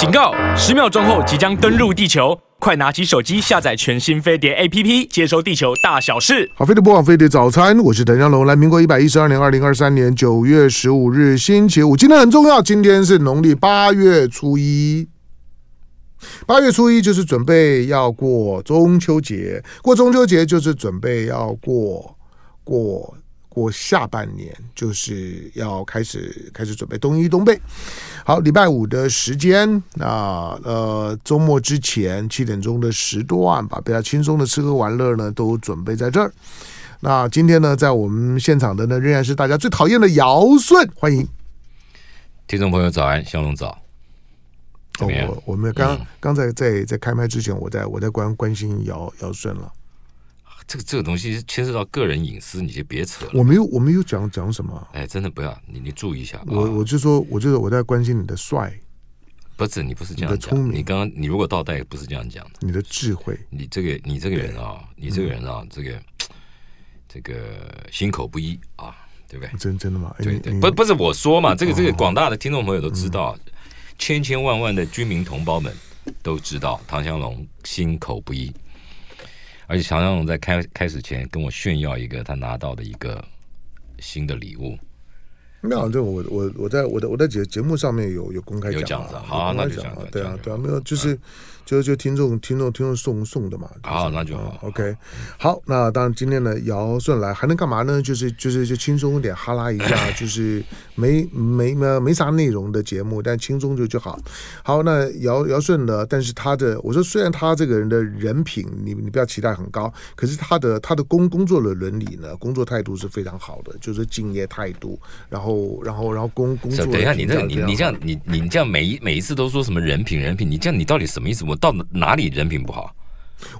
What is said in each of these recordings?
警告！十秒钟后即将登陆地球，快拿起手机下载全新飞碟 APP，接收地球大小事。好，飞碟播放，飞碟早餐，我是邓江龙。来，民国一百一十二年二零二三年九月十五日，星期五。今天很重要，今天是农历八月初一。八月初一就是准备要过中秋节，过中秋节就是准备要过过。过下半年就是要开始开始准备冬衣冬被。好，礼拜五的时间，那呃周末之前七点钟的时段吧，比较轻松的吃喝玩乐呢都准备在这儿。那今天呢，在我们现场的呢仍然是大家最讨厌的姚舜，欢迎听众朋友早安，湘龙早。哦，我我们刚刚才在在开麦之前，我在我在关关心姚姚舜了。这个这个东西牵涉到个人隐私，你就别扯了。我没有，我没有讲讲什么。哎，真的不要你，你注意一下。我我就说，我就是我在关心你的帅。不是，你不是这样讲。你刚刚你如果倒带，不是这样讲的。你的智慧，你这个你这个人啊，你这个人啊，这个这个心口不一啊，对不对？真真的吗？对对，不不是我说嘛，这个这个广大的听众朋友都知道，千千万万的军民同胞们都知道，唐湘龙心口不一。而且唐湘龙在开开始前跟我炫耀一个他拿到的一个新的礼物。没有，就我我我在我的我在节节目上面有有公开讲有讲的，好，那就讲。对啊，对啊，没有，就是。就就听众听众听众送送的嘛，好、就是，那就好。OK，好，那当然今天呢，姚舜来还能干嘛呢？就是就是就轻松一点，哈拉一下，就是没没没没啥内容的节目，但轻松就就好。好，那姚姚舜呢？但是他的我说，虽然他这个人的人品，你你不要期待很高，可是他的他的工工作的伦理呢，工作态度是非常好的，就是敬业态度，然后然后然后工工作。等一下，你这你你这样你你这样每一每一次都说什么人品人品，你这样你到底什么意思？我。到哪里人品不好？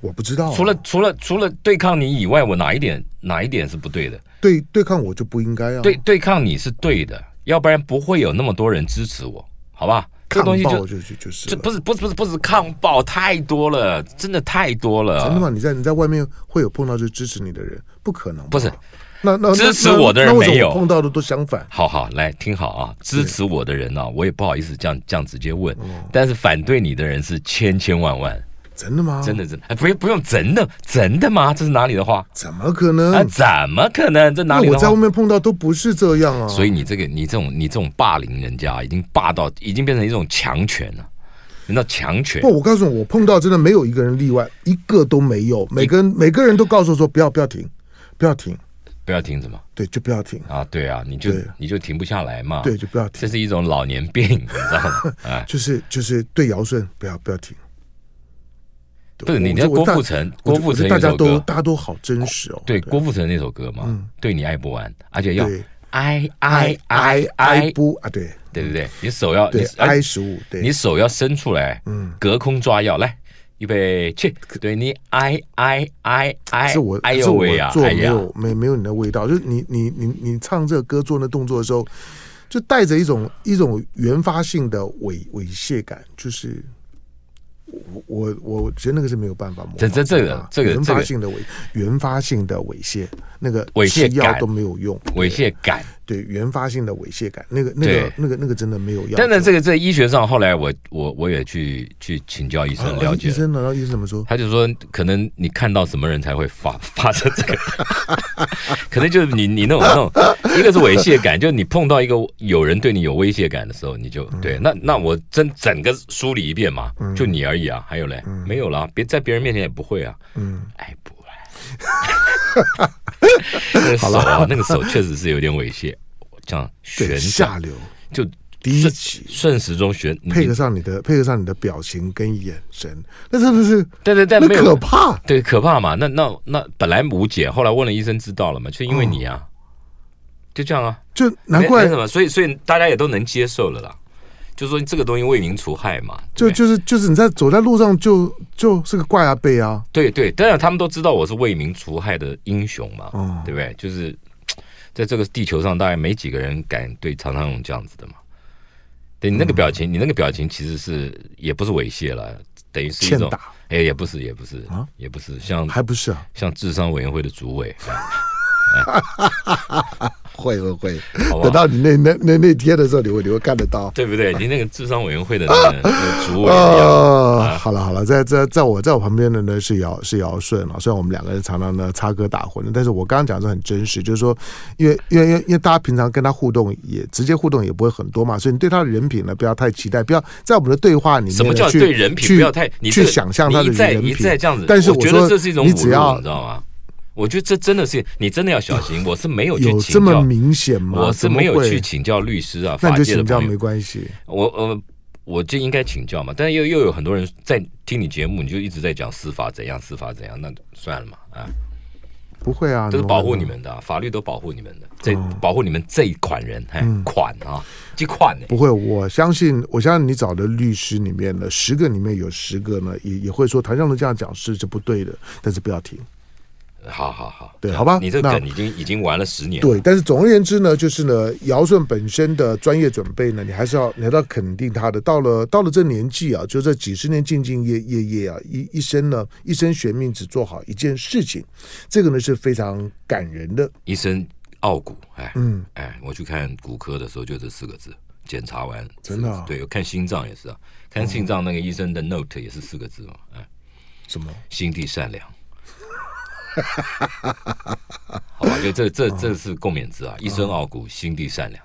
我不知道、啊。除了除了除了对抗你以外，我哪一点哪一点是不对的？对对抗我就不应该啊。对对抗你是对的，要不然不会有那么多人支持我，好吧？这东西就就就就是这不是不是不是不是抗暴太多了，真的太多了。真的吗？你在你在外面会有碰到就支持你的人？不可能。不是，那那支持我的人没有碰到的都相反。好好来听好啊，支持我的人呢、啊，我也不好意思这样这样直接问，但是反对你的人是千千万万。真的吗？真的真的，哎，不用不用，真的真的吗？这是哪里的话？怎么可能？啊，怎么可能？这哪里的话？我在外面碰到都不是这样啊。所以你这个，你这种，你这种霸凌人家，已经霸到，已经变成一种强权了。人家强权。不，我告诉你，我碰到真的没有一个人例外，一个都没有。每个人每个人都告诉我说，不要不要停，不要停，不要停什么？对，就不要停啊！对啊，你就你就停不下来嘛。对，就不要停。这是一种老年病，你知道吗？啊，就是就是对尧舜，不要不要停。不是你那郭富城，郭富城大家都大家都好真实哦。对，郭富城那首歌嘛，对你爱不完，而且要爱爱爱爱不啊，对对对对，你手要爱十五，对，你手要伸出来，嗯，隔空抓药，来预备去，对你哎哎哎哎，是我哎呦喂呀，做没有没没有你的味道，就是你你你你唱这个歌做那动作的时候，就带着一种一种原发性的猥猥亵感，就是。我我我觉得那个是没有办法模仿。这这这个这个原发性的猥原发性的猥亵，那个猥亵药都没有用，猥亵感。对原发性的猥亵感，那个那个那个那个真的没有用。但是这个在医学上，后来我我我也去去请教医生了解。医生呢？然后医生怎么说？他就说，可能你看到什么人才会发发生这个，可能就是你你那种那种，一个是猥亵感，就是你碰到一个有人对你有威胁感的时候，你就对。那那我真整个梳理一遍嘛，就你而已啊，还有嘞，没有了，别在别人面前也不会啊。嗯，哎不完。那个手啊，那个手确实是有点猥亵，这样旋下流，就第一起顺时钟旋，配合上你的配合上你的表情跟眼神，那真的是对对对，那可怕，对可怕嘛？那那那本来无解，后来问了医生知道了嘛？就因为你啊，就这样啊，就难怪什么，所以所以大家也都能接受了啦。就说这个东西为民除害嘛，就就是就是你在走在路上就就是个怪阿伯啊，对对，当然他们都知道我是为民除害的英雄嘛，嗯、对不对？就是在这个地球上，大概没几个人敢对常常勇这样子的嘛。对你那个表情，嗯、你那个表情其实是也不是猥亵了，等于是一种，哎，也不是，也不是啊，也不是像还不是啊，像智商委员会的主委。哎 会会会，好好等到你那那那那天的时候，你会你会看得到，对不对？你那个智商委员会的那个主委一样。啊，好了好了，在在在我在我旁边的呢是姚是姚顺啊，虽然我们两个人常常呢插科打诨，但是我刚刚讲的是很真实，就是说，因为因为因为因为大家平常跟他互动也直接互动也不会很多嘛，所以你对他的人品呢不要太期待，不要在我们的对话里面什么叫对人品不要太你去想象他的人品，一再这样子，但是我觉得这是一种你只要你知道吗？我觉得这真的是你真的要小心。我是没有去有这么明显吗？我是没有去请教律师啊，那就请教没关系。我呃，我就应该请教嘛。但是又又有很多人在听你节目，你就一直在讲司法怎样，司法怎样，那算了嘛啊。不会啊，都是保护你们的，法律都保护你们的，这保护你们这一款人，哎，款啊，这款呢？不会，我相信，我相信你找的律师里面的，十个里面有十个呢，也也会说台上的这样讲是是不对的，但是不要听。好好好，对，好吧，你这个梗已经已经玩了十年了。对，但是总而言之呢，就是呢，尧舜本身的专业准备呢，你还是要你还要肯定他的。到了到了这年纪啊，就这几十年兢兢业业业啊，一一生呢，一生悬命只做好一件事情，这个呢是非常感人的。一生傲骨，哎，嗯，哎，我去看骨科的时候就这四个字，检查完真的、啊，对，我看心脏也是啊，看心脏那个医生的 note 也是四个字嘛，哎，什么？心地善良。好吧，就这这这是共勉之啊！一生傲骨，心地善良。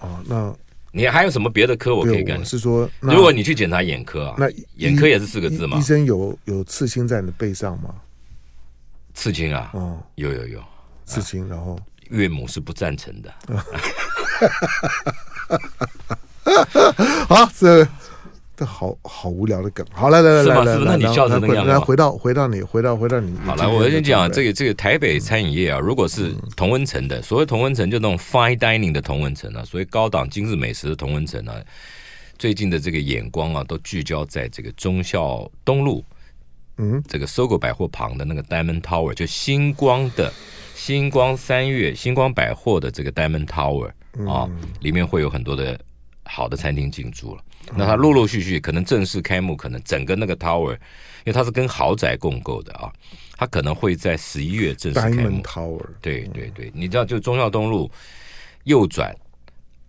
哦，那你还有什么别的科我可以干？是说，如果你去检查眼科啊，那眼科也是四个字吗？医生有有刺青在你的背上吗？刺青啊？哦，有有有刺青，然后岳母是不赞成的。好，这。这好好无聊的梗，好来来来来来，那你笑成那样，来回到回到你回到回到你。好来，我先讲这个这个台北餐饮业啊，如果是同温层的，所谓同温层就那种 fine dining 的同温层啊，所谓高档精致美食的同温层啊，最近的这个眼光啊，都聚焦在这个忠孝东路，嗯，这个 SOGO 百货旁的那个 Diamond Tower，就星光的星光三月星光百货的这个 Diamond Tower 啊，里面会有很多的好的餐厅进驻了。那它陆陆续续可能正式开幕，可能整个那个 tower，因为它是跟豪宅共构的啊，它可能会在十一月正式开幕。tower，对对对，你知道就中孝东路右转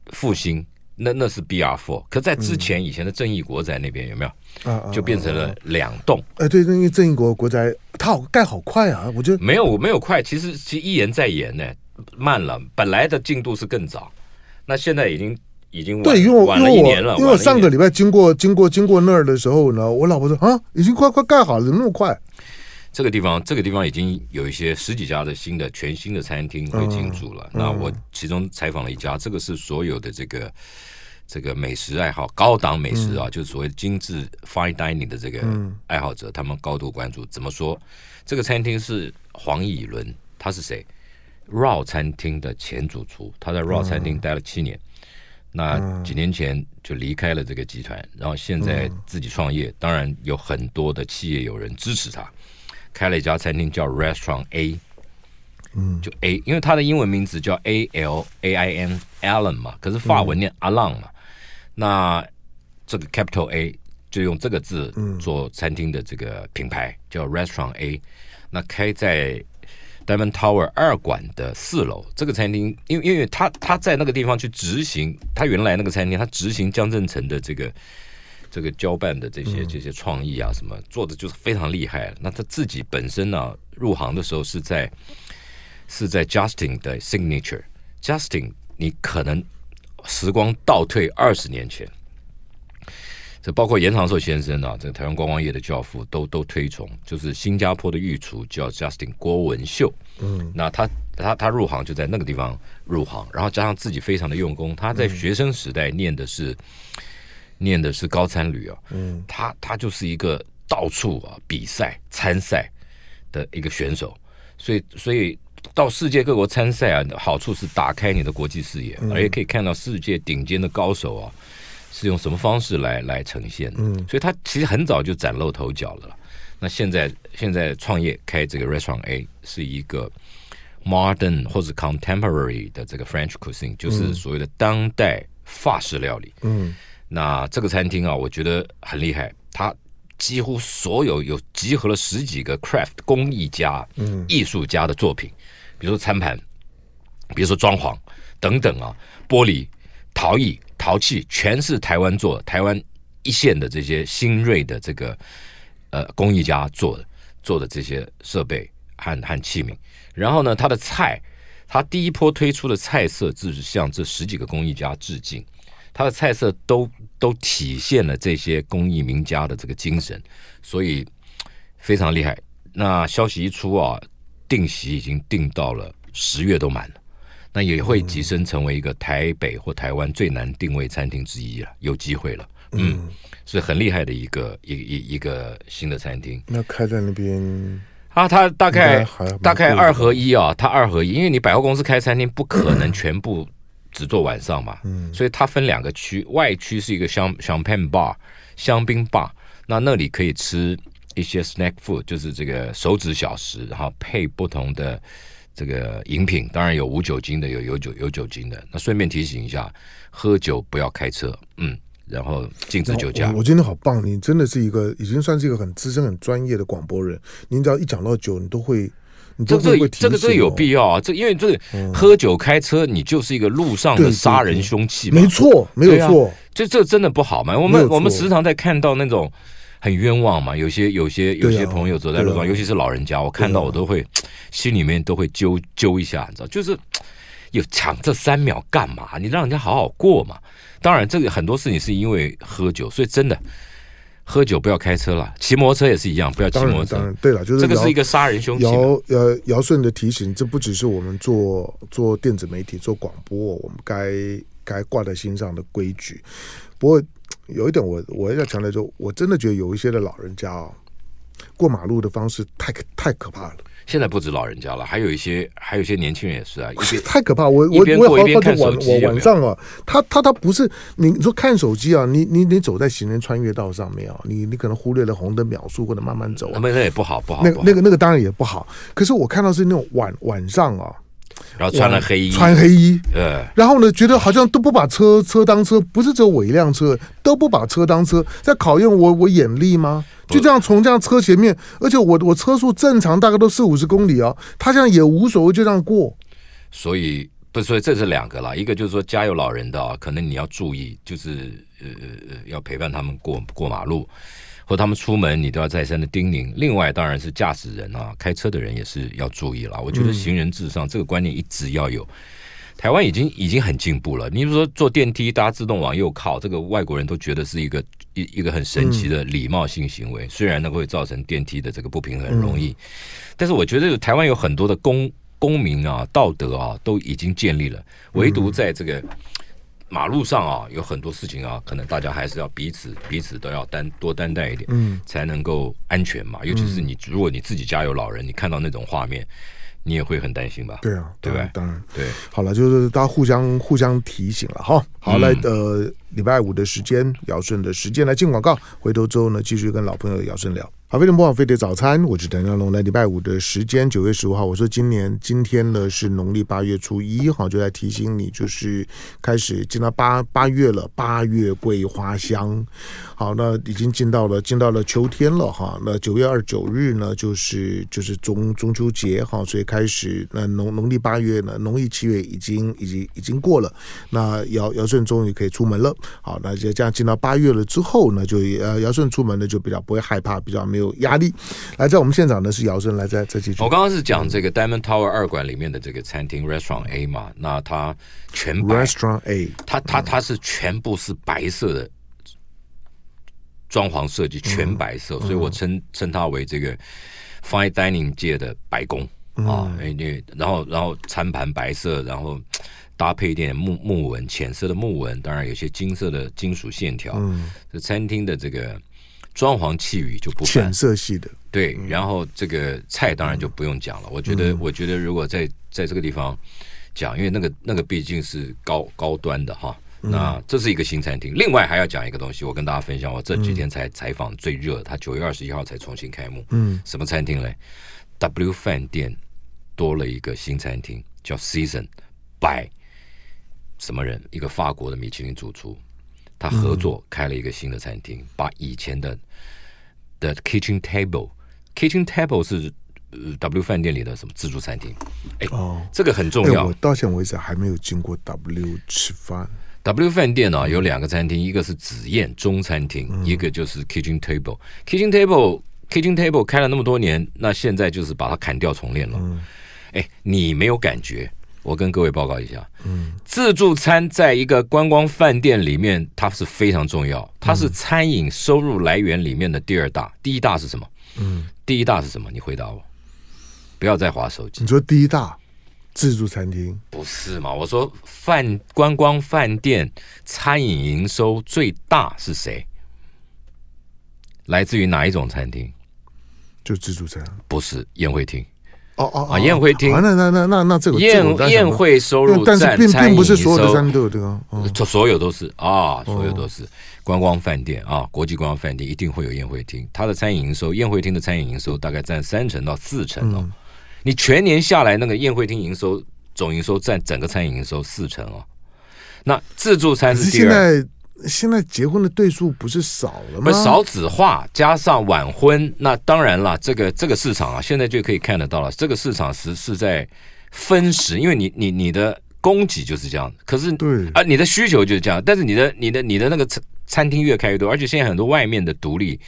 复兴，那那是 BR Four，可在之前以前的正义国宅那边有没有？啊，就变成了两栋。哎，对，因为正义国国宅它好盖好快啊，我觉得没有没有快，其实其实一延再延呢，慢了，本来的进度是更早，那现在已经。已经对，因为我因为我因为我上个礼拜经过经过经过那儿的时候呢，我老婆说啊，已经快快盖好了，怎么那么快？这个地方这个地方已经有一些十几家的新的全新的餐厅会进驻了。嗯、那我其中采访了一家，这个是所有的这个这个美食爱好高档美食啊，嗯、就是所谓精致 fine dining 的这个爱好者，嗯、他们高度关注。怎么说？这个餐厅是黄以伦，他是谁？Raw 餐厅的前主厨，他在 Raw 餐厅待了七年。嗯。那几年前就离开了这个集团，然后现在自己创业，当然有很多的企业有人支持他，开了一家餐厅叫 Restaurant A，嗯，就 A，因为他的英文名字叫 A L A I N Allen 嘛，可是法文念 Alan 嘛，那这个 Capital A 就用这个字做餐厅的这个品牌叫 Restaurant A，那开在。Diamond Tower 二馆的四楼，这个餐厅，因为因为他他在那个地方去执行，他原来那个餐厅，他执行江振成的这个这个交办的这些这些创意啊，什么做的就是非常厉害。那他自己本身呢、啊，入行的时候是在是在 Justin 的 Signature。Justin，你可能时光倒退二十年前。这包括严长寿先生啊，这个台湾观光业的教父都都推崇，就是新加坡的御厨叫 Justin 郭文秀，嗯，那他他他入行就在那个地方入行，然后加上自己非常的用功，他在学生时代念的是、嗯、念的是高餐旅啊，嗯，他他就是一个到处啊比赛参赛的一个选手，所以所以到世界各国参赛啊，好处是打开你的国际视野，而且可以看到世界顶尖的高手啊。是用什么方式来来呈现的？嗯，所以他其实很早就崭露头角了。那现在现在创业开这个 Restaurant A 是一个 modern 或者 contemporary 的这个 French cuisine，就是所谓的当代法式料理。嗯，那这个餐厅啊，我觉得很厉害，它几乎所有有集合了十几个 craft 工艺家、嗯，艺术家的作品，比如说餐盘，比如说装潢等等啊，玻璃、陶艺、陶器，全是台湾做，台湾一线的这些新锐的这个呃工艺家做的做的这些设备和和器皿。然后呢，他的菜，他第一波推出的菜色，就是向这十几个工艺家致敬。他的菜色都都体现了这些工艺名家的这个精神，所以非常厉害。那消息一出啊，订席已经订到了十月都满了，那也会跻身成为一个台北或台湾最难定位餐厅之一了，有机会了。嗯，是很厉害的一个一一一个新的餐厅。那开在那边。啊，它大概大概二合一啊，它二合一，因为你百货公司开餐厅不可能全部只做晚上嘛，嗯，所以它分两个区，外区是一个香香槟 bar 香槟 bar，那那里可以吃一些 snack food，就是这个手指小食，然后配不同的这个饮品，当然有无酒精的，有有酒有酒精的。那顺便提醒一下，喝酒不要开车，嗯。然后禁止酒驾。我今天好棒，你真的是一个已经算是一个很资深、很专业的广播人。您只要一讲到酒，你都会，你都会会提这个这个有必要啊！这因为这个喝酒开车，你就是一个路上的杀人凶器嘛。没错，没有错。这这真的不好嘛？我们我们时常在看到那种很冤枉嘛。有些有些有些朋友走在路上，尤其是老人家，我看到我都会心里面都会揪揪一下，你知道，就是有抢这三秒干嘛？你让人家好好过嘛。当然，这个很多事情是因为喝酒，所以真的喝酒不要开车了。骑摩托车也是一样，不要骑摩托车。当然，对了，就是这个是一个杀人凶器。姚呃姚顺的提醒，这不只是我们做做电子媒体、做广播，我们该该挂在心上的规矩。不过有一点我，我我要强调，就我真的觉得有一些的老人家啊、哦，过马路的方式太太可怕了。现在不止老人家了，还有一些，还有一些年轻人也是啊。太可怕！我我我好好看晚我晚上啊，他他他不是你你说看手机啊，你你你走在行人穿越道上面啊，你你可能忽略了红灯秒数或者慢慢走，那那也不好不好。那那个那个当然也不好。可是我看到是那种晚晚上啊，然后穿了黑衣，穿黑衣，呃，然后呢，觉得好像都不把车车当车，不是只有我一辆车，都不把车当车，在考验我我眼力吗？就这样从这样车前面，而且我我车速正常，大概都四五十公里啊，他这样也无所谓，就这样过。所以不，所以这是两个啦，一个就是说家有老人的啊，可能你要注意，就是呃呃要陪伴他们过过马路，或他们出门你都要再三的叮咛。另外当然是驾驶人啊，开车的人也是要注意了。我觉得行人至上这个观念一直要有。台湾已经已经很进步了。你比如说坐电梯，大家自动往右靠，这个外国人都觉得是一个一一个很神奇的礼貌性行为。虽然呢会造成电梯的这个不平衡，很容易，但是我觉得台湾有很多的公公民啊、道德啊都已经建立了。唯独在这个马路上啊，有很多事情啊，可能大家还是要彼此彼此都要担多担待一点，嗯，才能够安全嘛。尤其是你如果你自己家有老人，你看到那种画面。你也会很担心吧？对啊，对吧？当然，对。好了，就是大家互相互相提醒了哈。好，来，呃，礼拜五的时间，姚顺的时间来进广告，回头之后呢，继续跟老朋友姚顺聊。好，飞碟播放飞碟早餐，我是邓家龙。来礼拜五的时间，九月十五号，我说今年今天呢是农历八月初一，哈，就在提醒你，就是开始进到八八月了，八月桂花香。好，那已经进到了进到了秋天了，哈。那九月二十九日呢，就是就是中中秋节，哈，所以开始那农农历八月呢，农历七月已经已经已经过了。那姚姚顺终于可以出门了。好，那就这样进到八月了之后呢，就呃尧舜出门呢就比较不会害怕，比较没。有压力，来在我们现场呢是尧舜来在这继续。我刚刚是讲这个 Diamond Tower 二馆里面的这个餐厅 Restaurant A 嘛，那它全白。Restaurant A，它它它是全部是白色的装潢设计，全白色，所以我称称它为这个 Fine Dining 界的白宫。啊，因为然后然后餐盘白色，然后搭配一点木木纹，浅色的木纹，当然有些金色的金属线条，嗯，这餐厅的这个。装潢气宇就不浅色系的，对，然后这个菜当然就不用讲了。我觉得，我觉得如果在在这个地方讲，因为那个那个毕竟是高高端的哈，那这是一个新餐厅。另外还要讲一个东西，我跟大家分享，我这几天才采访最热，他九月二十一号才重新开幕。嗯，什么餐厅嘞？W 饭店多了一个新餐厅，叫 Season by 什么人？一个法国的米其林主厨。他合作开了一个新的餐厅，把以前的的 kitchen table，kitchen table 是呃 W 饭店里的什么自助餐厅。哎，哦，这个很重要。我到现在为止还没有经过 W 吃饭。W 饭店呢、啊、有两个餐厅，一个是紫燕中餐厅，嗯、一个就是 Kitchen Table。Kitchen Table Kitchen Table 开了那么多年，那现在就是把它砍掉重练了。哎、嗯，你没有感觉？我跟各位报告一下，嗯，自助餐在一个观光饭店里面，它是非常重要，它是餐饮收入来源里面的第二大，第一大是什么？嗯，第一大是什么？你回答我，不要再划手机。你说第一大自助餐厅不是嘛？我说饭观光饭店餐饮营收最大是谁？来自于哪一种餐厅？就自助餐，不是宴会厅。哦哦啊！宴会厅，那那那那那这个宴宴会收入，但是并并不是所有的餐都有这个，所有都是啊，所有都是观光饭店啊，国际观光饭店一定会有宴会厅，它的餐饮营收，宴会厅的餐饮营收大概占三成到四成哦。你全年下来，那个宴会厅营收总营收占整个餐饮营收四成哦。那自助餐是第二。现在结婚的对数不是少了吗？少子化加上晚婚，那当然了，这个这个市场啊，现在就可以看得到了。这个市场是是在分时，因为你你你的供给就是这样，可是对啊，你的需求就是这样。但是你的你的你的那个餐餐厅越开越多，而且现在很多外面的独立，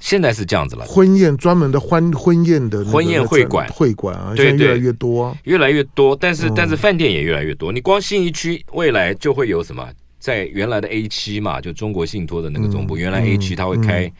现在是这样子了。婚宴专门的婚婚宴的婚宴会馆会馆啊，对对，越来越多啊，越来越多。但是但是饭店也越来越多。你光信义区未来就会有什么？在原来的 A 七嘛，就中国信托的那个总部，嗯、原来 A 七它会开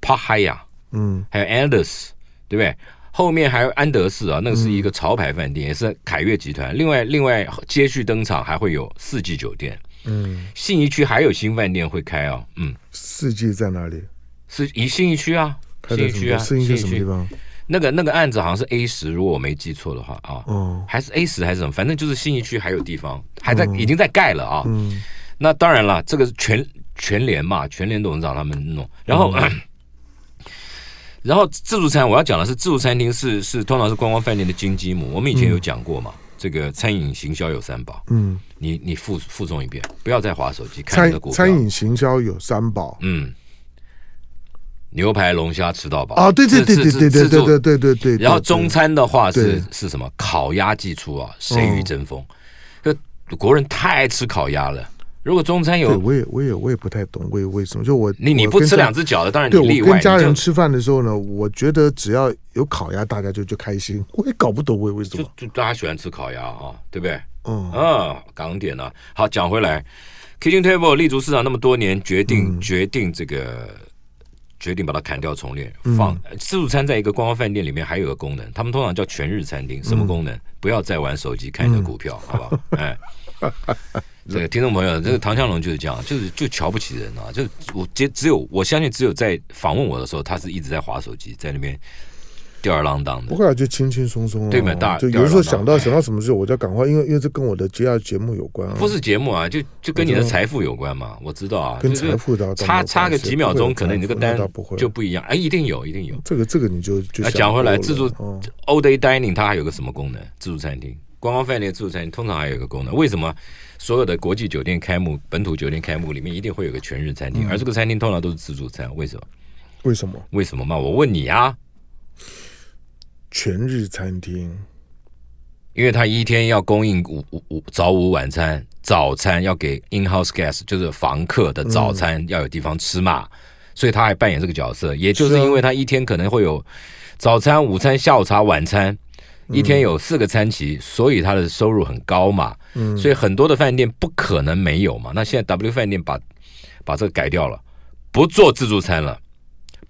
Hyatt，嗯，还有 Anders，对不对？后面还有安德士啊，那个是一个潮牌饭店，嗯、也是凯悦集团。另外，另外接续登场还会有四季酒店，嗯，信义区还有新饭店会开啊，嗯，四季在哪里？是以信义区啊，信义区啊，信义区什么地方？那个那个案子好像是 A 十，如果我没记错的话啊，哦，还是 A 十还是什么？反正就是信义区还有地方还在，已经在盖了啊，嗯。那当然了，这个是全全联嘛，全联董事长他们弄，然后，嗯、然后自助餐我要讲的是自助餐厅是是通常是观光饭店的金鸡母，我们以前有讲过嘛，嗯、这个餐饮行销有三宝，嗯，你你复复诵一遍，不要再划手机看你的股票。餐饮行销有三宝，嗯，牛排龙虾吃到饱。啊，对对对对对对对对对对对，然后中餐的话是是什么？烤鸭季出啊，谁与争锋？这、哦、国人太爱吃烤鸭了。如果中餐有，我也我也我也不太懂为为什么，就我你你不吃两只脚的，当然你例外。对，我跟家人吃饭的时候呢，我觉得只要有烤鸭，大家就就开心。我也搞不懂为为什么，就就大家喜欢吃烤鸭啊，对不对？嗯啊，港点呢？好，讲回来，Kitchen Table 立足市场那么多年，决定决定这个决定把它砍掉重练，放自助餐在一个观光饭店里面还有个功能，他们通常叫全日餐厅，什么功能？不要再玩手机看你的股票，好不好？哎。这个听众朋友，这个唐湘龙就是这样，就是就瞧不起人啊！就我只只有我相信，只有在访问我的时候，他是一直在划手机，在那边吊儿郎当的。不会啊，就轻轻松松啊。对嘛，大就有时候想到想到什么事，我就赶快，因为因为这跟我的接下来节目有关啊。不是节目啊，就就跟你的财富有关嘛。我知道啊，跟财富的差差个几秒钟，可能你这个单就不一样。哎，一定有，一定有。这个这个你就就讲回来，自助 all day dining 它还有个什么功能？自助餐厅。观光饭店自助餐厅通常还有一个功能，为什么所有的国际酒店开幕、本土酒店开幕里面一定会有个全日餐厅，嗯、而这个餐厅通常都是自助餐？为什么？为什么？为什么嘛？我问你啊！全日餐厅，因为他一天要供应午午午早午晚餐，早餐要给 in house guest，就是房客的早餐要有地方吃嘛，嗯、所以他还扮演这个角色。也就是因为他一天可能会有早餐、午餐、下午茶、晚餐。一天有四个餐期，所以他的收入很高嘛。嗯，所以很多的饭店不可能没有嘛。那现在 W 饭店把把这个改掉了，不做自助餐了，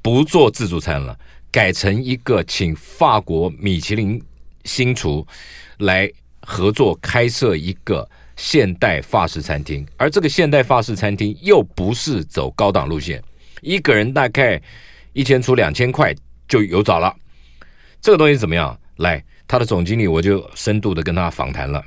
不做自助餐了，改成一个请法国米其林星厨来合作开设一个现代法式餐厅，而这个现代法式餐厅又不是走高档路线，一个人大概一千出两千块就有找了。这个东西怎么样？来。他的总经理，我就深度的跟他访谈了，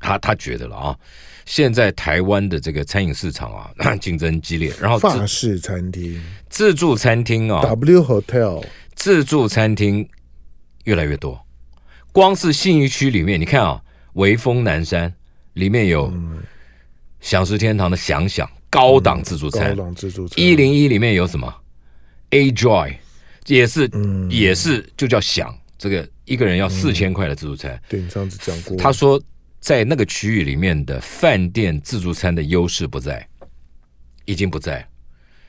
他他觉得了啊，现在台湾的这个餐饮市场啊，竞争激烈，然后法式餐厅、自助餐厅啊，W Hotel 自助餐厅越来越多，光是信义区里面，你看啊，微风南山里面有享食天堂的想想高档自助餐，高档自助餐，一零一里面有什么？A Joy 也是，也是就叫饗。这个一个人要四千块的自助餐。嗯、对你上次讲过，他说在那个区域里面的饭店自助餐的优势不在，已经不在。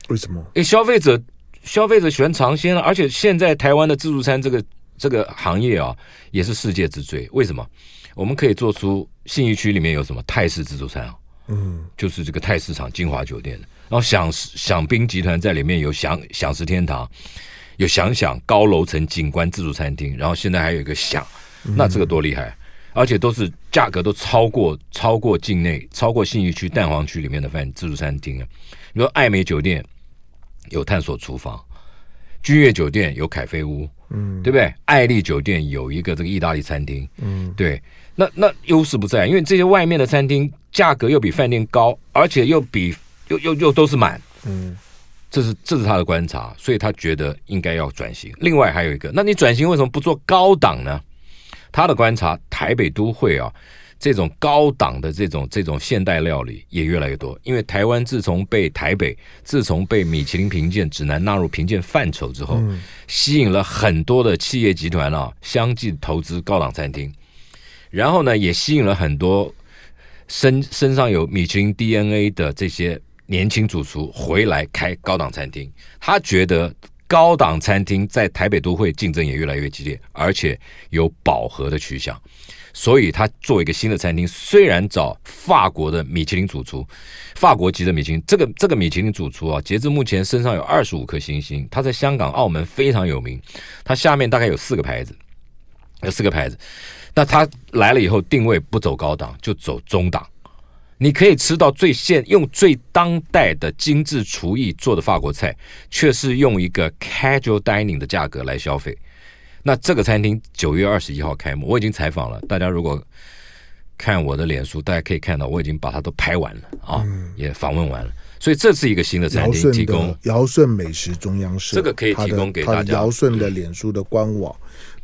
为什么？因为消费者消费者喜欢尝鲜了，而且现在台湾的自助餐这个这个行业啊，也是世界之最。为什么？我们可以做出信义区里面有什么泰式自助餐啊？嗯，就是这个泰市场金华酒店，然后享享宾集团在里面有享享食天堂，有想想高楼层景观自助餐厅，然后现在还有一个想，那这个多厉害！而且都是价格都超过超过境内超过信义区蛋黄区里面的饭自助餐厅啊。你说艾美酒店有探索厨房，君悦酒店有凯菲屋，嗯，对不对？爱丽酒店有一个这个意大利餐厅，嗯，对。那那优势不在，因为这些外面的餐厅价格又比饭店高，而且又比又又又都是满，嗯，这是这是他的观察，所以他觉得应该要转型。另外还有一个，那你转型为什么不做高档呢？他的观察，台北都会啊，这种高档的这种这种现代料理也越来越多，因为台湾自从被台北自从被米其林评鉴指南纳入评鉴范畴之后，嗯，吸引了很多的企业集团啊，相继投资高档餐厅。然后呢，也吸引了很多身身上有米其林 DNA 的这些年轻主厨回来开高档餐厅。他觉得高档餐厅在台北都会竞争也越来越激烈，而且有饱和的趋向。所以他做一个新的餐厅，虽然找法国的米其林主厨，法国籍的米其林，这个这个米其林主厨啊，截至目前身上有二十五颗星星。他在香港、澳门非常有名。他下面大概有四个牌子，有四个牌子。那他来了以后，定位不走高档，就走中档。你可以吃到最现用最当代的精致厨艺做的法国菜，却是用一个 casual dining 的价格来消费。那这个餐厅九月二十一号开幕，我已经采访了。大家如果看我的脸书，大家可以看到我已经把它都拍完了啊，也访问完了。所以这是一个新的餐厅，提供尧舜美食中央社，这个可以提供给大家。尧舜的脸书的官网。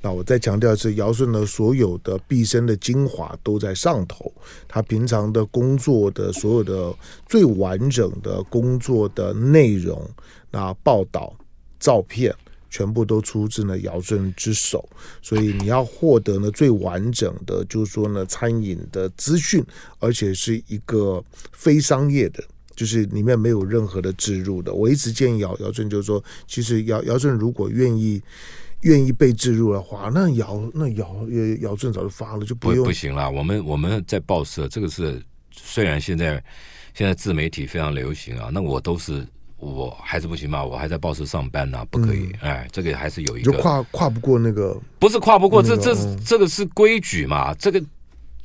那我再强调的是，尧舜的所有的毕生的精华都在上头。他平常的工作的所有的最完整的工作的内容，那报道、照片，全部都出自呢尧舜之手。所以你要获得呢最完整的，就是说呢餐饮的资讯，而且是一个非商业的，就是里面没有任何的置入的。我一直建议尧尧舜，就是说，其实尧尧舜如果愿意。愿意被置入的话，那姚那尧尧尧舜早就发了，就不用不，不行了。我们我们在报社，这个是虽然现在现在自媒体非常流行啊，那我都是我还是不行嘛，我还在报社上班呢、啊，不可以。嗯、哎，这个还是有一个就跨跨不过那个，不是跨不过，这这、嗯、这个是规矩嘛，这个。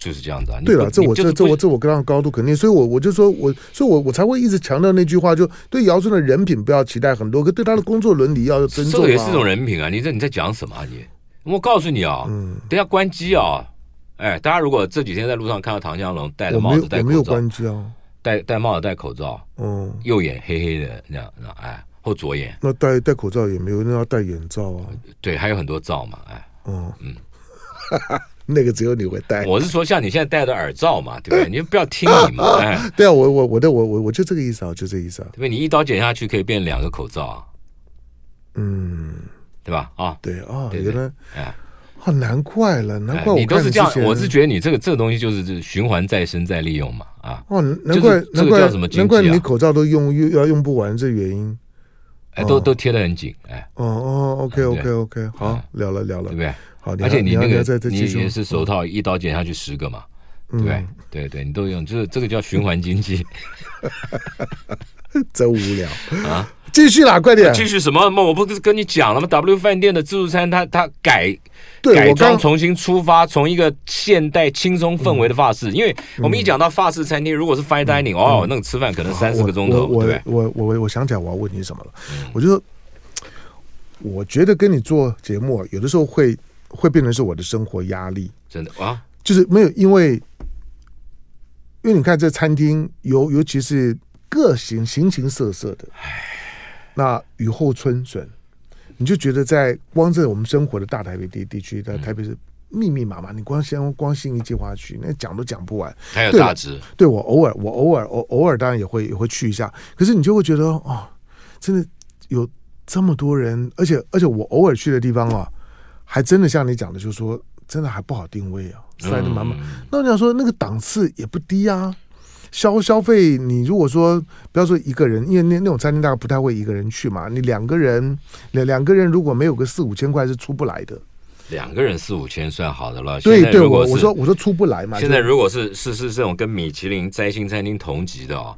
就是这样子啊！对了，这我这这我这我跟他高度肯定，所以我我就说我，所以我我才会一直强调那句话，就对尧舜的人品不要期待很多，可对他的工作伦理要尊重。这也是一种人品啊！你这你在讲什么啊你？我告诉你啊，嗯，等下关机啊！哎，大家如果这几天在路上看到唐湘龙戴着帽子戴口罩，我没有关机啊，戴戴帽子戴口罩，嗯，右眼黑黑的那样，哎，或左眼，那戴戴口罩也没有，那要戴眼罩啊。对，还有很多罩嘛，哎，嗯嗯。那个只有你会戴，我是说像你现在戴的耳罩嘛，对不对？你就不要听你嘛，哎，对啊，我我我的我我我就这个意思啊，就这个意思啊，对不对？你一刀剪下去可以变两个口罩啊，嗯，对吧？啊，对啊，原来哎，啊，难怪了，难怪你都是这样，我是觉得你这个这个东西就是循环再生再利用嘛，啊，哦，难怪难怪难怪你口罩都用用要用不完这原因，哎，都都贴得很紧，哎，哦哦，OK OK OK，好，聊了聊了，对不对？好，而且你那个你也是手套一刀剪下去十个嘛，对对？对对，你都用，就是这个叫循环经济。真无聊 啊！继续啦，快点！继续什么？我不是跟你讲了吗？W 饭店的自助餐，它它改改装重新出发，从一个现代轻松氛围的法式。因为我们一讲到法式餐厅，如果是 fine dining，哦，那个吃饭可能三四个钟头，对不对？我我我想起来我要问你什么了？我就说，我觉得跟你做节目，有的时候会。会变成是我的生活压力，真的啊，就是没有，因为因为你看这餐厅，尤尤其是各形形形色色的，那雨后春笋，你就觉得在光在我们生活的大台北地地区，在台北是密密麻麻，你光先光信义计划区，那讲都讲不完。还有大直，对我偶尔我偶尔偶偶尔当然也会也会去一下，可是你就会觉得哦，真的有这么多人，而且而且我偶尔去的地方啊。还真的像你讲的，就是说真的还不好定位啊，塞得满满。嗯那我想说，那个档次也不低啊。消消费，你如果说不要说一个人，因为那那种餐厅大概不太会一个人去嘛。你两个人，两两个人如果没有个四五千块是出不来的。两个人四五千算好的了。对对，我我说我说出不来嘛。现在如果是是是这种跟米其林摘星餐厅同级的啊，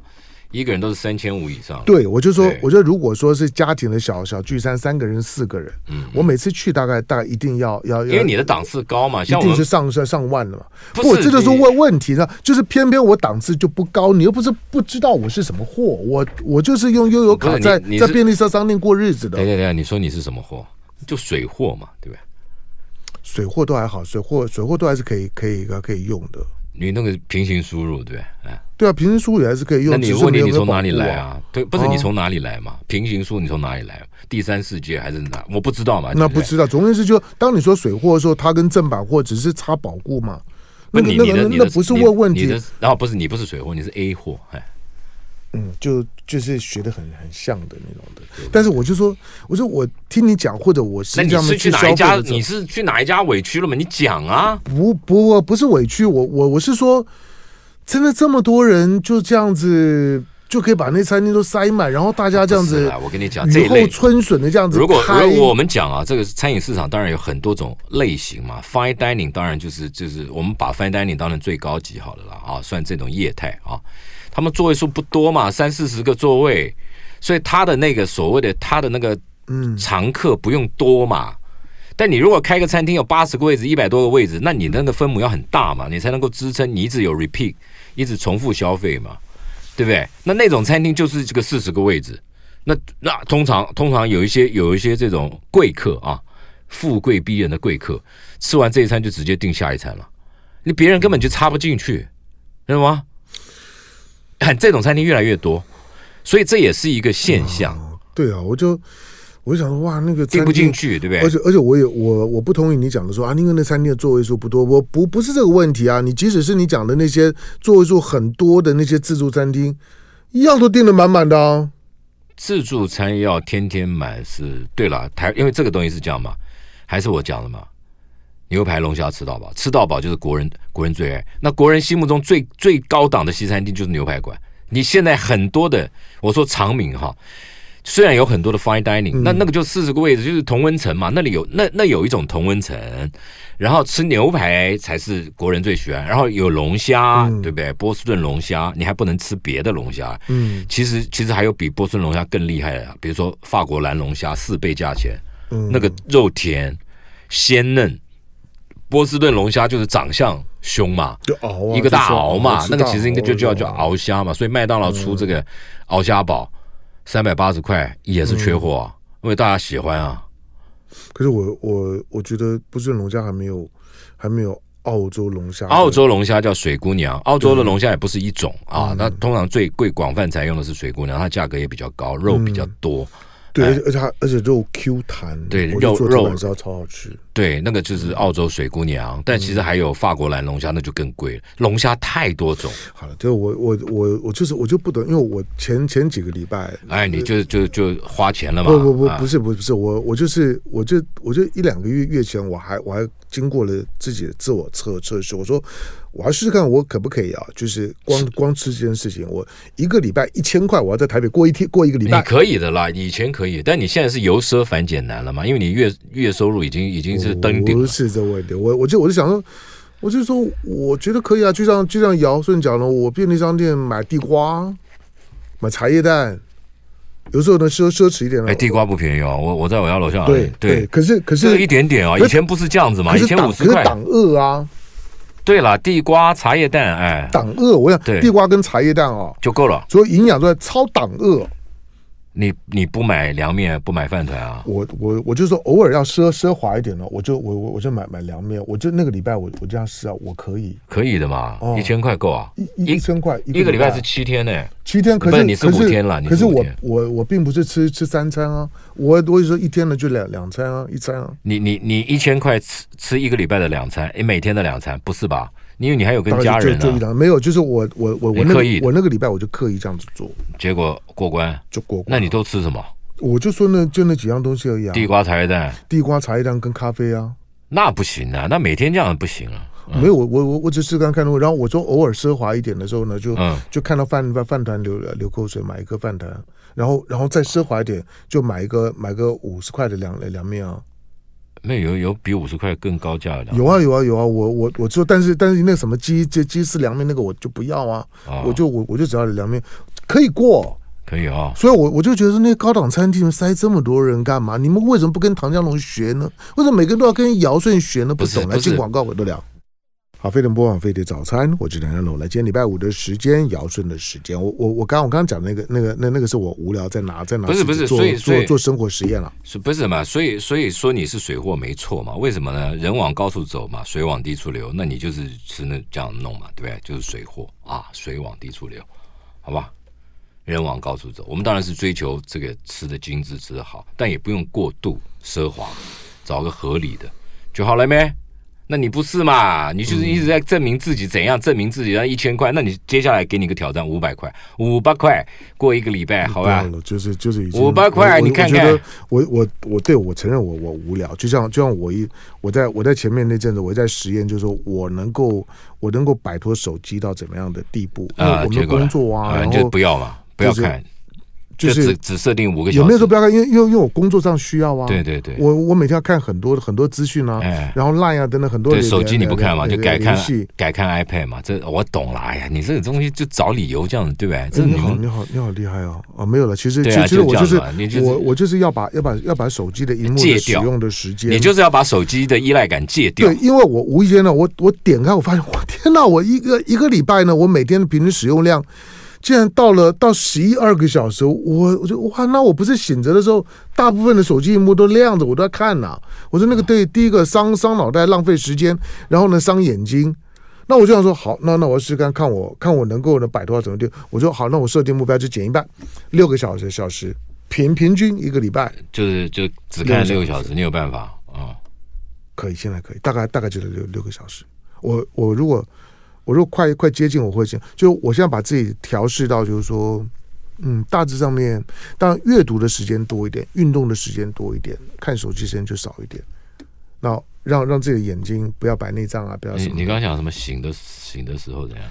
一个人都是三千五以上。对，我就说，我觉得如果说是家庭的小小聚餐，三个人、四个人，嗯，我每次去大概大概一定要要，因为你的档次高嘛，像一定是上上上万的嘛。不，这就是问问题呢，就是偏偏我档次就不高，你又不是不知道我是什么货，我我就是用悠游卡在在便利商商店过日子的。对对对，你说你是什么货？就水货嘛，对不对？水货都还好，水货水货都还是可以可以可以用的。你那个平行输入对，哎，对啊，平行输入也还是可以用。那你问你你从哪里来啊？对，不是你从哪里来嘛？平行输入你从哪里来？第三世界还是哪？我不知道嘛。那不知道，总之是就当你说水货的时候，它跟正版货只是差保固嘛。那你那个那不是问问题。然后不是你不是水货，你是 A 货，哎。嗯，就就是学的很很像的那种的，但是我就说，我说我听你讲，或者我是这样去哪一家？你是去哪一家委屈了吗？你讲啊！不不不是委屈，我我我是说，真的这么多人就这样子就可以把那餐厅都塞满，然后大家这样子，我跟你讲，雨后春笋的这样子。如果如果我们讲啊，这个餐饮市场当然有很多种类型嘛，fine dining 当然就是就是我们把 fine dining 当成最高级好了啦啊，算这种业态啊。他们座位数不多嘛，三四十个座位，所以他的那个所谓的他的那个嗯常客不用多嘛。嗯、但你如果开个餐厅有八十个位置，一百多个位置，那你那个分母要很大嘛，你才能够支撑你一直有 repeat，一直重复消费嘛，对不对？那那种餐厅就是这个四十个位置，那那通常通常有一些有一些这种贵客啊，富贵逼人的贵客，吃完这一餐就直接订下一餐了，你别人根本就插不进去，知道吗？这种餐厅越来越多，所以这也是一个现象。哦、对啊，我就我就想说，哇，那个订不进去，对不对？而且而且，我也我我不同意你讲的说啊，因为那餐厅的座位数不多，我不不是这个问题啊。你即使是你讲的那些座位数很多的那些自助餐厅，一样都订的满满的啊。自助餐要天天满是对了，台因为这个东西是这样嘛，还是我讲的嘛？牛排龙虾吃到饱，吃到饱就是国人国人最爱。那国人心目中最最高档的西餐厅就是牛排馆。你现在很多的，我说长明哈，虽然有很多的 fine dining，、嗯、那那个就四十个位置，就是同温层嘛。那里有那那有一种同温层，然后吃牛排才是国人最喜欢。然后有龙虾，嗯、对不对？波士顿龙虾，你还不能吃别的龙虾。嗯，其实其实还有比波士顿龙虾更厉害的，比如说法国蓝龙虾，四倍价钱，嗯、那个肉甜鲜嫩。波士顿龙虾就是长相凶嘛，就熬啊，一个大熬嘛，那个其实应该就叫叫熬虾嘛。所以麦当劳出这个鳌虾堡三百八十块也是缺货啊，因为大家喜欢啊。可是我我我觉得波士顿龙虾还没有还没有澳洲龙虾。澳洲龙虾叫水姑娘，澳洲的龙虾也不是一种啊。那通常最贵广泛采用的是水姑娘，它价格也比较高，肉比较多。对，而且而且它而且肉 Q 弹，对，肉肉也是要超好吃。对，那个就是澳洲水姑娘，但其实还有法国蓝龙虾，那就更贵了。龙虾太多种。好了，就我我我我就是我就不懂，因为我前前几个礼拜，哎，你就就就花钱了嘛？不不不，不是不是不是我我就是我就我就一两个月月前，我还我还经过了自己的自我测测试，我说。我要试试看，我可不可以啊？就是光光吃这件事情，我一个礼拜一千块，我要在台北过一天过一个礼拜。你可以的啦，以前可以，但你现在是由奢反俭难了嘛？因为你月月收入已经已经是登顶。不是这问题，我我就我就想说，我就说，我觉得可以啊。就像就像尧顺讲了，我便利商店买地瓜，买茶叶蛋，有时候呢奢奢侈一点了。哎，地瓜不便宜哦，我我在我家楼下。对对，可是可是一点点啊，以前不是这样子嘛？以前五十块。挡饿啊。对了，地瓜、茶叶蛋，哎，挡饿，我想，地瓜跟茶叶蛋哦，就够了，所以营养都在超挡饿。你你不买凉面，不买饭团啊？我我我就说偶尔要奢奢华一点了，我就我我我就买买凉面，我就那个礼拜我我这样试啊，我可以，可以的嘛，一千块够啊，一一千块一个礼拜是七天呢，七天，可是你是五天了，可是我我我并不是吃吃三餐啊，我我就说一天呢就两两餐啊，一餐啊。你你你一千块吃吃一个礼拜的两餐，你，每天的两餐不是吧？因为你还有跟家人啊，没有，就是我我我我那个我那个礼拜我就刻意这样子做，结果过关？就过关。那你都吃什么？我就说那就那几样东西而已啊，地瓜茶叶蛋，地瓜茶叶蛋跟咖啡啊，那不行啊，那每天这样不行啊。嗯、没有，我我我我只是刚看到，然后我就偶尔奢华一点的时候呢，就、嗯、就看到饭饭饭团流流口水，买一个饭团，然后然后再奢华一点，就买一个买个五十块的凉凉面啊。那有有比五十块更高价的？有啊有啊有啊，我我我就，但是但是那什么鸡鸡鸡丝凉面那个我就不要啊，哦、我就我我就只要凉面可以过。可以啊、哦，所以我，我我就觉得那高档餐厅塞这么多人干嘛？你们为什么不跟唐江龙学呢？为什么每个人都要跟尧舜学呢？不懂，来进广告我都聊。好，飞碟播放飞碟早餐，我是唐湘龙。来，今天礼拜五的时间，尧舜的时间。我我我刚我刚刚讲那个那个那那个是我无聊在拿在拿，不是不是，所以做做生活实验了，是不是嘛？所以所以说你是水货没错嘛？为什么呢？人往高处走嘛，水往低处流，那你就是只能这样弄嘛，对不对？就是水货啊，水往低处流，好吧？人往高处走，我们当然是追求这个吃的精致、吃的好，但也不用过度奢华，找个合理的就好了没？那你不是嘛？你就是一直在证明自己怎样？证明自己要一千块，那你接下来给你个挑战，五百块，五百块过一个礼拜，好吧？就是就是五百块，你看看，我我我对我承认我我无聊，就像就像我一我在我在前面那阵子我在实验，就是说我能够我能够摆脱手机到怎么样的地步？啊，我们工作啊，然后不要嘛，不要看。就是只只设定五个小时，有没有说不要看？因为因为因为我工作上需要啊。对对对，我我每天要看很多很多资讯啊，然后 Line 啊等等很多。对，手机你不看嘛，就改看改看 iPad 嘛。这我懂了。哎呀，你这个东西就找理由这样子，对不对？你好，你好，你好厉害哦！啊，没有了。其实其实我就是我我就是要把要把要把手机的荧幕的使用的时间，你就是要把手机的依赖感戒掉。对，因为我无意间呢，我我点开我发现，我天哪！我一个一个礼拜呢，我每天的平均使用量。竟然到了到十一二个小时，我我就哇，那我不是醒着的时候，大部分的手机荧幕都亮着，我都在看呐、啊。我说那个对，第一个伤伤脑袋，浪费时间，然后呢伤眼睛。那我就想说，好，那那我试试看看我看我能够呢摆脱到怎么地。我说好，那我设定目标就减一半，六个小时小时，平平均一个礼拜就是就只看六个小时，你有办法啊？哦、可以，现在可以，大概大概就是六六个小时。我我如果。我说快快接近，我会这样，就我现在把自己调试到，就是说，嗯，大致上面，当然阅读的时间多一点，运动的时间多一点，看手机时间就少一点。那让让自己的眼睛不要白内障啊，不要什么。你你刚刚讲什么醒的醒的时候怎样？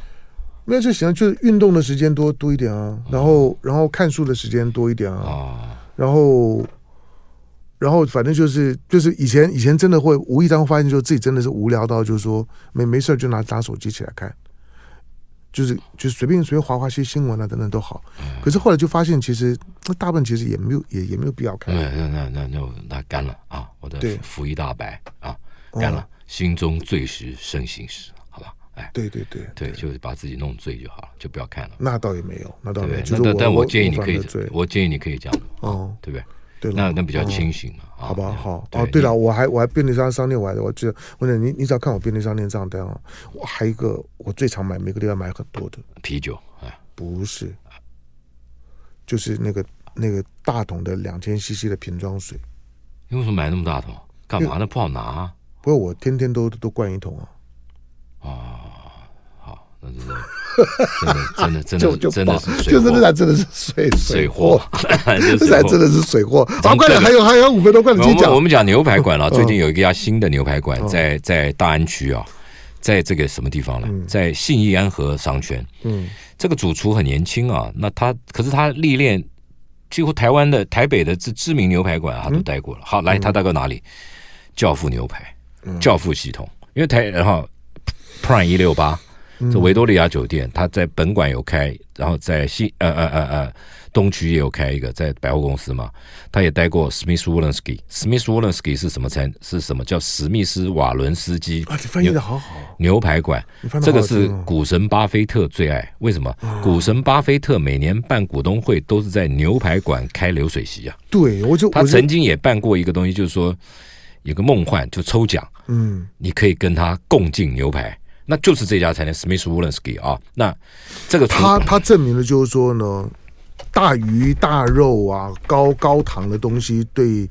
没有就行，就是运动的时间多多一点啊，然后、哦、然后看书的时间多一点啊，哦、然后。然后反正就是就是以前以前真的会无意当中发现，就自己真的是无聊到就是说没没事就拿拿手机起来看，就是就是随便随便划划些新闻啊等等都好。可是后来就发现，其实那大部分其实也没有也也没有必要看。那那那那那那干了啊！我的福一大白啊，干了，心中醉时胜心时，好吧？哎，对对对对，就是把自己弄醉就好了，就不要看了。那倒也没有，那倒没有。但但我建议你可以，我建议你可以这样哦，对不对？那那比较清醒嘛，好吧，好哦。对了，我还我还便利商商店，我还我记得，我讲你你只要看我便利商店账单啊，我还一个我最常买，每个礼拜买很多的啤酒，不是，就是那个那个大桶的两千 CC 的瓶装水。你为什么买那么大桶？干嘛呢？不好拿。不过我天天都都灌一桶啊。啊。真的真的 真的真的是就是那才真的是水水货，这 才真的是水货。好，快点，还有还有五分钟，快点讲。我们讲牛排馆了，最近有一家新的牛排馆在在大安区啊，在这个什么地方呢？在信义安和商圈。嗯，这个主厨很年轻啊，那他可是他历练几乎台湾的台北的知知名牛排馆他都待过了。好，来他待过哪里？教父牛排，教父系统，因为台然后 Prime 一六八。这维多利亚酒店，他在本馆有开，然后在西呃呃呃呃东区也有开一个，在百货公司嘛，他也待过 Smith Wollensky。Smith Wollensky 是什么餐？是什么叫史密斯瓦伦斯基？啊，你翻译的好好。牛排馆，这个是股神巴菲特最爱。为什么？股神巴菲特每年办股东会都是在牛排馆开流水席啊。对，我就他曾经也办过一个东西，就是说有个梦幻，就抽奖，嗯，你可以跟他共进牛排。那就是这家餐厅，Smith Wollensky 啊。那这个他他证明了就是说呢，大鱼大肉啊，高高糖的东西对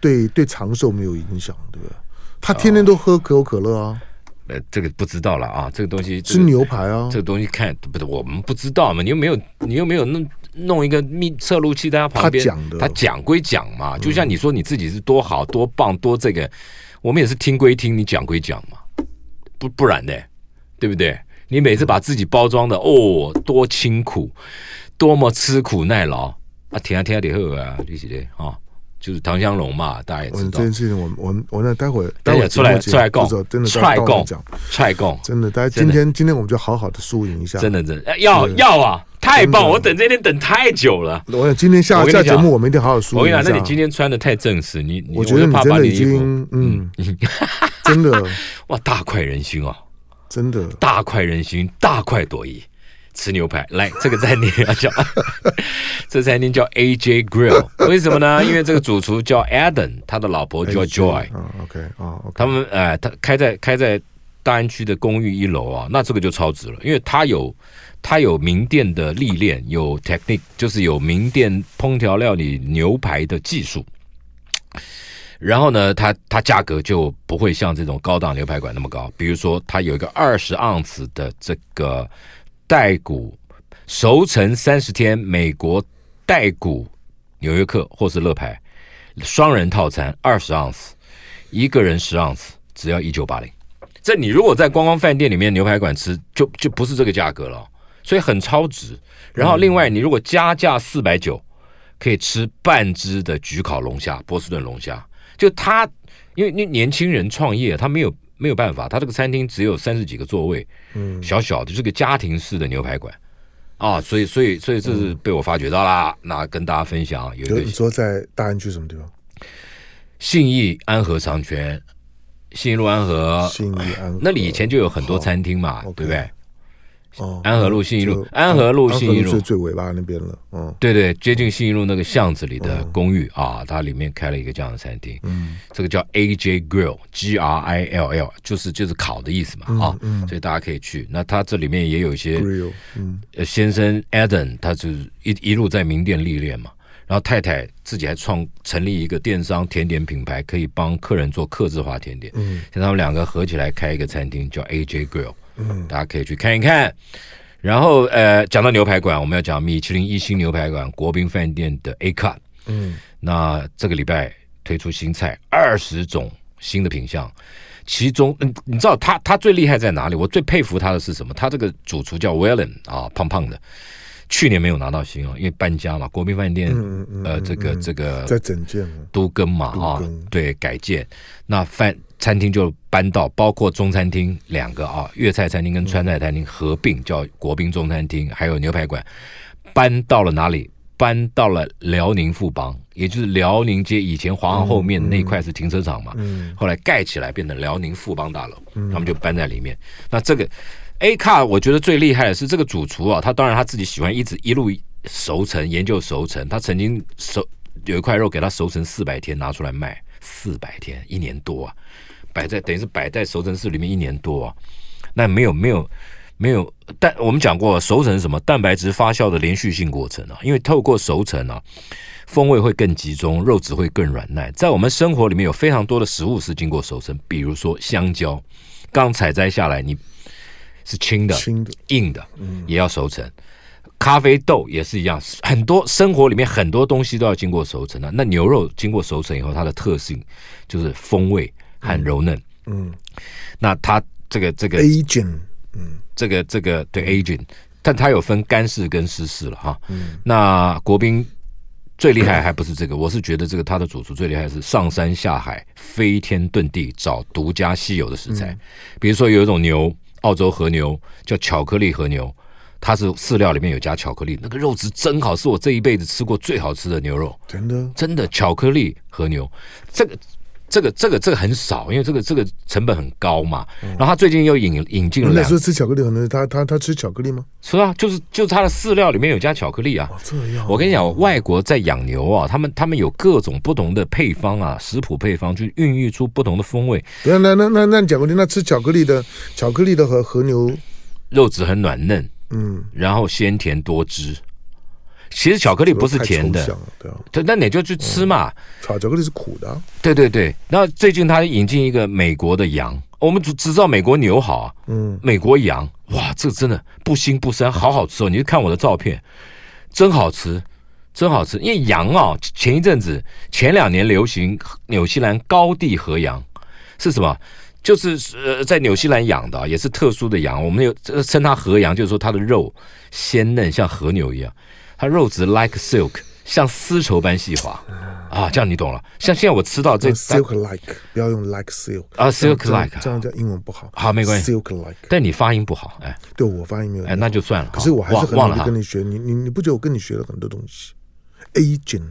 对对长寿没有影响，对不对？他天天都喝可口可乐啊。呃，这个不知道了啊。这个东西吃牛排啊，这个东西看不是我们不知道嘛？你又没有你又没有弄弄一个密测录器在他旁边，他讲的，他讲归讲嘛，就像你说你自己是多好多棒多这个。我们也是听归听，你讲归讲嘛，不不然的，对不对？你每次把自己包装的哦，多辛苦，多么吃苦耐劳啊，天啊天啊你喝啊，这些的啊，就是唐香龙嘛，大家也知道。这件事情我，我我我那待会待会出来出来讲，真的出来讲，出来讲，真的，大家今天今天我们就好好的输赢一下，真的真的要要啊，太棒！我等这天等太久了。我想今天下下节目我们一定好好输赢。我跟你讲，那你今天穿的太正式，你我觉得你真的已经嗯，真的哇，大快人心啊！真的大快人心，大快朵颐，吃牛排来这个餐厅要叫，这餐厅叫 AJ Grill，为什么呢？因为这个主厨叫 Adam，他的老婆叫 Joy。OK 啊，他们哎，他开在开在大安区的公寓一楼啊，那这个就超值了，因为他有他有名店的历练，有 technique，就是有名店烹调料理牛排的技术。然后呢，它它价格就不会像这种高档牛排馆那么高。比如说，它有一个二十盎司的这个带骨熟成三十天美国带骨纽约客或是乐牌双人套餐，二十盎司，一个人十盎司，只要一九八零。这你如果在观光饭店里面牛排馆吃，就就不是这个价格了，所以很超值。然后另外，你如果加价四百九，可以吃半只的焗烤龙虾，波士顿龙虾。就他，因为那年轻人创业，他没有没有办法，他这个餐厅只有三十几个座位，嗯，小小的，就是个家庭式的牛排馆啊，所以所以所以这是被我发掘到啦，嗯、那跟大家分享有一个。你说在大安区什么地方？信义安和商圈，信义路安和，信义安和那里以前就有很多餐厅嘛，对不对？哦，安和路信义路，安和路信义路是最尾巴那边了。嗯，对对，接近信义路那个巷子里的公寓啊，它里面开了一个这样的餐厅。嗯，这个叫 AJ Grill，G R I L L，就是就是烤的意思嘛啊。嗯，所以大家可以去。那它这里面也有一些，嗯，先生 Adam，他是一一路在名店历练嘛。然后太太自己还创成立一个电商甜点品牌，可以帮客人做客制化甜点。嗯，像他们两个合起来开一个餐厅，叫 AJ Grill。嗯，大家可以去看一看。然后，呃，讲到牛排馆，我们要讲米其林一星牛排馆国宾饭店的 A cup。嗯，那这个礼拜推出新菜，二十种新的品相，其中，嗯，你知道他他最厉害在哪里？我最佩服他的是什么？他这个主厨叫 Wellen 啊，胖胖的。去年没有拿到新哦，因为搬家嘛，国宾饭店，嗯嗯、呃，这个这个在整建都更嘛啊，对，改建，那饭餐厅就搬到，包括中餐厅两个啊，粤菜餐厅跟川菜餐厅合并叫国宾中餐厅，还有牛排馆，搬到了哪里？搬到了辽宁富邦，也就是辽宁街以前华航后面那块是停车场嘛，嗯，后来盖起来变成辽宁富邦大楼，他们就搬在里面。那这个。A Cut 我觉得最厉害的是这个主厨啊，他当然他自己喜欢一直一路熟成研究熟成，他曾经熟有一块肉给他熟成四百天拿出来卖，四百天一年多啊，摆在等于是摆在熟成室里面一年多啊，那没有没有没有，但我们讲过熟成是什么？蛋白质发酵的连续性过程啊，因为透过熟成啊，风味会更集中，肉质会更软烂。在我们生活里面有非常多的食物是经过熟成，比如说香蕉，刚采摘下来你。是轻的、轻的、硬的，嗯，也要熟成。咖啡豆也是一样，很多生活里面很多东西都要经过熟成的。那牛肉经过熟成以后，它的特性就是风味很柔嫩，嗯。那它这个这个 agent，嗯，这个这个对 agent，但它有分干式跟湿式了哈。嗯，那国宾最厉害还不是这个，我是觉得这个他的主厨最厉害是上山下海、飞天遁地找独家稀有的食材，比如说有一种牛。澳洲和牛叫巧克力和牛，它是饲料里面有加巧克力，那个肉质真好，是我这一辈子吃过最好吃的牛肉。真的，真的巧克力和牛，这个这个这个这个很少，因为这个这个成本很高嘛。嗯、然后他最近又引引进了。那时候吃巧克力和牛，他他他吃巧克力吗？是啊，就是就是他的饲料里面有加巧克力啊。哦、这样，我跟你讲，外国在养牛啊，他们他们有各种不同的配方啊，食谱配方，去孕育出不同的风味。那那那那那巧克力，那吃巧克力的巧克力的和和牛肉质很软嫩，嗯，然后鲜甜多汁。其实巧克力不是甜的，对啊，对，那你就去吃嘛。巧巧克力是苦的，对对对。那最近他引进一个美国的羊，我们只知道美国牛好啊，嗯，美国羊，哇，这个真的不腥不膻，好好吃哦！你就看我的照片，真好吃，真好吃。因为羊啊，前一阵子前两年流行纽西兰高地和羊，是什么？就是呃，在纽西兰养的，也是特殊的羊。我们有称它和羊，就是说它的肉鲜嫩，像和牛一样，它肉质 like silk，像丝绸般细滑。啊，这样你懂了。像现在我吃到这 silk like，不要用 like silk 啊，silk like，这样叫英文不好。好，没关系，silk like。但你发音不好，哎，对我发音没有，哎，那就算了。可是我还是很努力跟你学，你你你不觉得我跟你学了很多东西？Agent，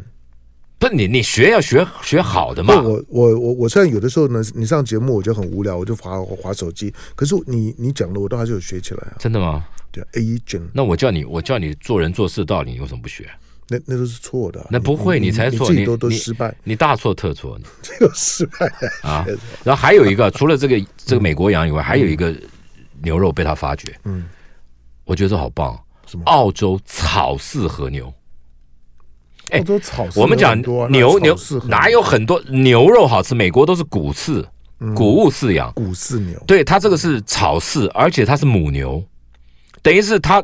不是你你学要学学好的嘛。我我我我虽然有的时候呢，你上节目我就很无聊，我就划划手机。可是你你讲的我都还是有学起来啊。真的吗？对，Agent。那我叫你我叫你做人做事道理，你为什么不学？那那都是错的，那不会，你才错，你都都失败，你大错特错，这个失败。啊！然后还有一个，除了这个这个美国羊以外，还有一个牛肉被他发掘，嗯，我觉得这好棒？澳洲草饲和牛，澳洲草，我们讲牛牛哪有很多牛肉好吃？美国都是谷饲，谷物饲养，谷饲牛，对，它这个是草饲，而且它是母牛，等于是他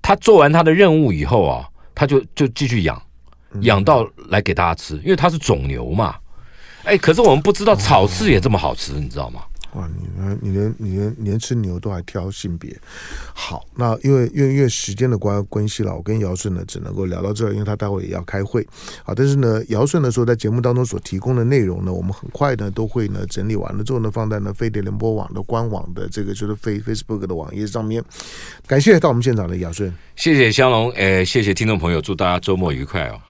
他做完他的任务以后啊。他就就继续养，养到来给大家吃，因为它是种牛嘛。哎，可是我们不知道草饲也这么好吃，你知道吗？哇，你连你连你连连吃牛都还挑性别，好，那因为因为因为时间的关关系了，我跟姚顺呢只能够聊到这儿，因为他待会也要开会。好，但是呢，姚顺呢说在节目当中所提供的内容呢，我们很快呢都会呢整理完了之后呢，放在呢飞碟联播网的官网的这个就是 Face Facebook 的网页上面。感谢到我们现场的姚顺，谢谢香龙，哎，谢谢听众朋友，祝大家周末愉快哦。